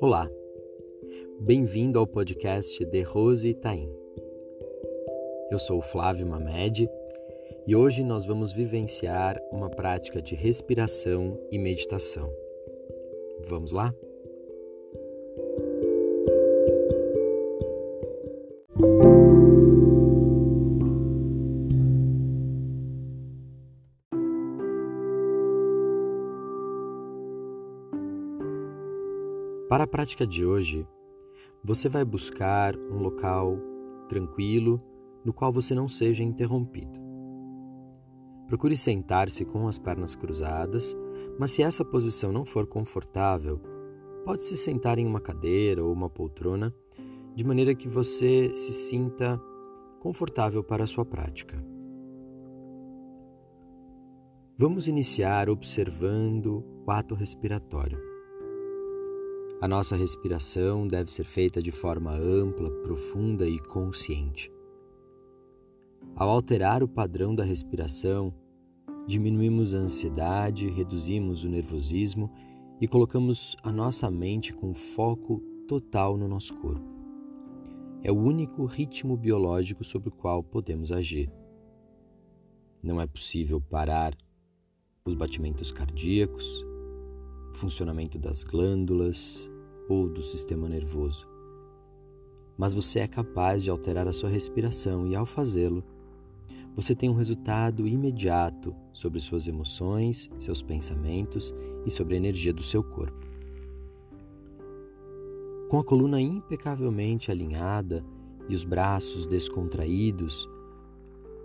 Olá, bem-vindo ao podcast de Rose Itaim. Eu sou o Flávio Mamed e hoje nós vamos vivenciar uma prática de respiração e meditação. Vamos lá? Prática de hoje, você vai buscar um local tranquilo no qual você não seja interrompido. Procure sentar-se com as pernas cruzadas, mas se essa posição não for confortável, pode se sentar em uma cadeira ou uma poltrona, de maneira que você se sinta confortável para a sua prática. Vamos iniciar observando o ato respiratório. A nossa respiração deve ser feita de forma ampla, profunda e consciente. Ao alterar o padrão da respiração, diminuímos a ansiedade, reduzimos o nervosismo e colocamos a nossa mente com foco total no nosso corpo. É o único ritmo biológico sobre o qual podemos agir. Não é possível parar os batimentos cardíacos, funcionamento das glândulas ou do sistema nervoso. Mas você é capaz de alterar a sua respiração e, ao fazê-lo, você tem um resultado imediato sobre suas emoções, seus pensamentos e sobre a energia do seu corpo. Com a coluna impecavelmente alinhada e os braços descontraídos,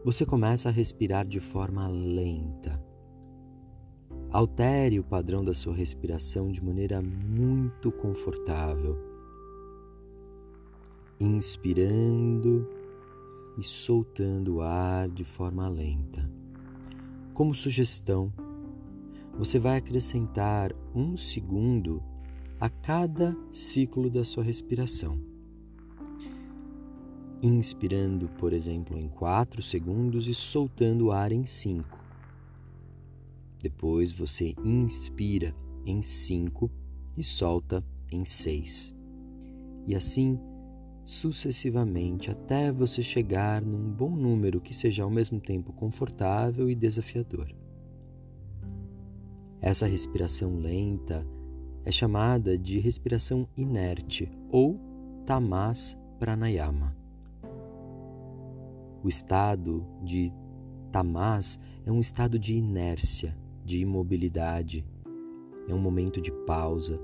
você começa a respirar de forma lenta Altere o padrão da sua respiração de maneira muito confortável, inspirando e soltando o ar de forma lenta. Como sugestão, você vai acrescentar um segundo a cada ciclo da sua respiração. Inspirando, por exemplo, em 4 segundos e soltando o ar em 5 depois você inspira em 5 e solta em 6. E assim sucessivamente até você chegar num bom número que seja ao mesmo tempo confortável e desafiador. Essa respiração lenta é chamada de respiração inerte ou tamas pranayama. O estado de tamas é um estado de inércia, de imobilidade. É um momento de pausa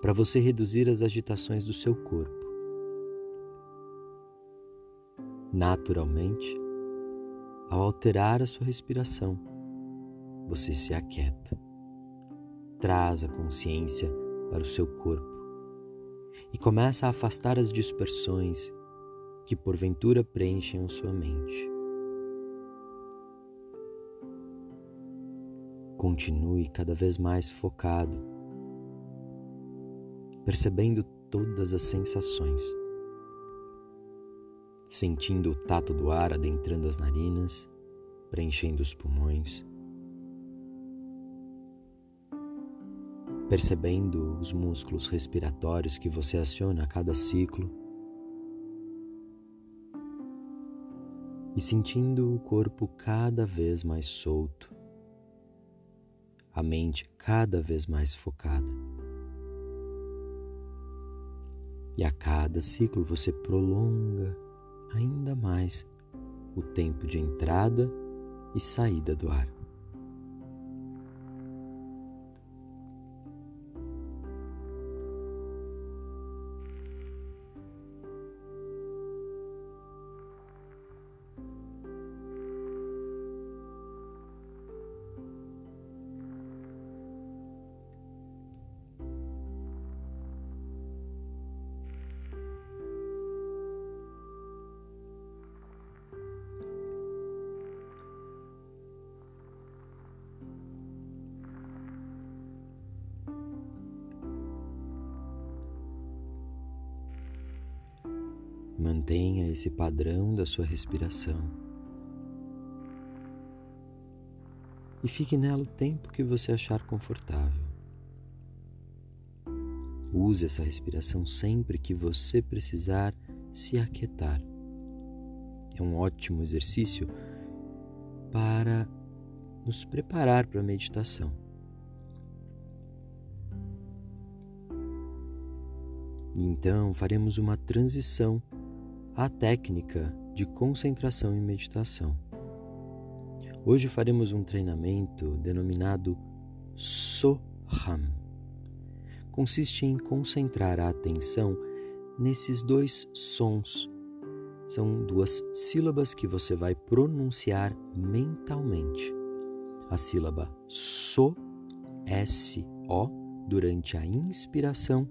para você reduzir as agitações do seu corpo. Naturalmente, ao alterar a sua respiração, você se aquieta, traz a consciência para o seu corpo e começa a afastar as dispersões que porventura preenchem sua mente. Continue cada vez mais focado, percebendo todas as sensações, sentindo o tato do ar adentrando as narinas, preenchendo os pulmões, percebendo os músculos respiratórios que você aciona a cada ciclo. E sentindo o corpo cada vez mais solto, a mente cada vez mais focada. E a cada ciclo você prolonga ainda mais o tempo de entrada e saída do ar. Mantenha esse padrão da sua respiração. E fique nela o tempo que você achar confortável. Use essa respiração sempre que você precisar se aquietar. É um ótimo exercício para nos preparar para a meditação. E então faremos uma transição à técnica de concentração e meditação. Hoje faremos um treinamento denominado Soham. Consiste em concentrar a atenção nesses dois sons. São duas sílabas que você vai pronunciar mentalmente. A sílaba So, S-O, durante a inspiração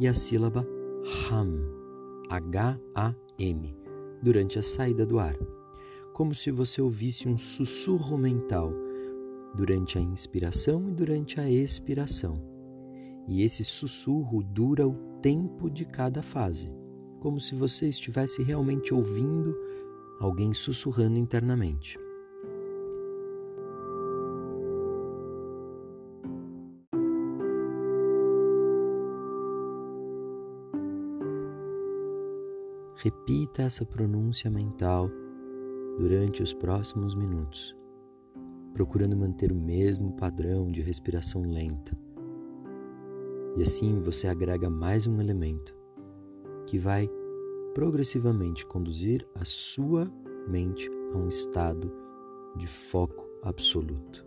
e a sílaba Ham, H-A-M, durante a saída do ar, como se você ouvisse um sussurro mental durante a inspiração e durante a expiração. E esse sussurro dura o tempo de cada fase, como se você estivesse realmente ouvindo alguém sussurrando internamente. Repita essa pronúncia mental durante os próximos minutos, procurando manter o mesmo padrão de respiração lenta. E assim você agrega mais um elemento que vai progressivamente conduzir a sua mente a um estado de foco absoluto,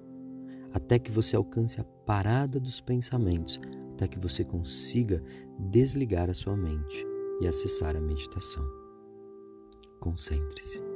até que você alcance a parada dos pensamentos, até que você consiga desligar a sua mente e acessar a meditação. Concentre-se.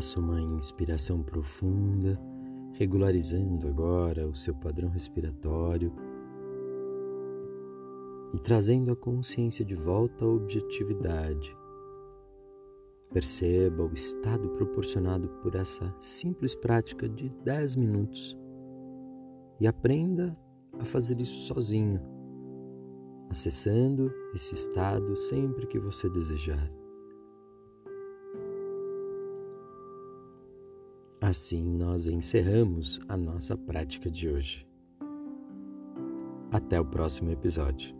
Faça uma inspiração profunda, regularizando agora o seu padrão respiratório e trazendo a consciência de volta à objetividade. Perceba o estado proporcionado por essa simples prática de 10 minutos e aprenda a fazer isso sozinho, acessando esse estado sempre que você desejar. Assim nós encerramos a nossa prática de hoje. Até o próximo episódio.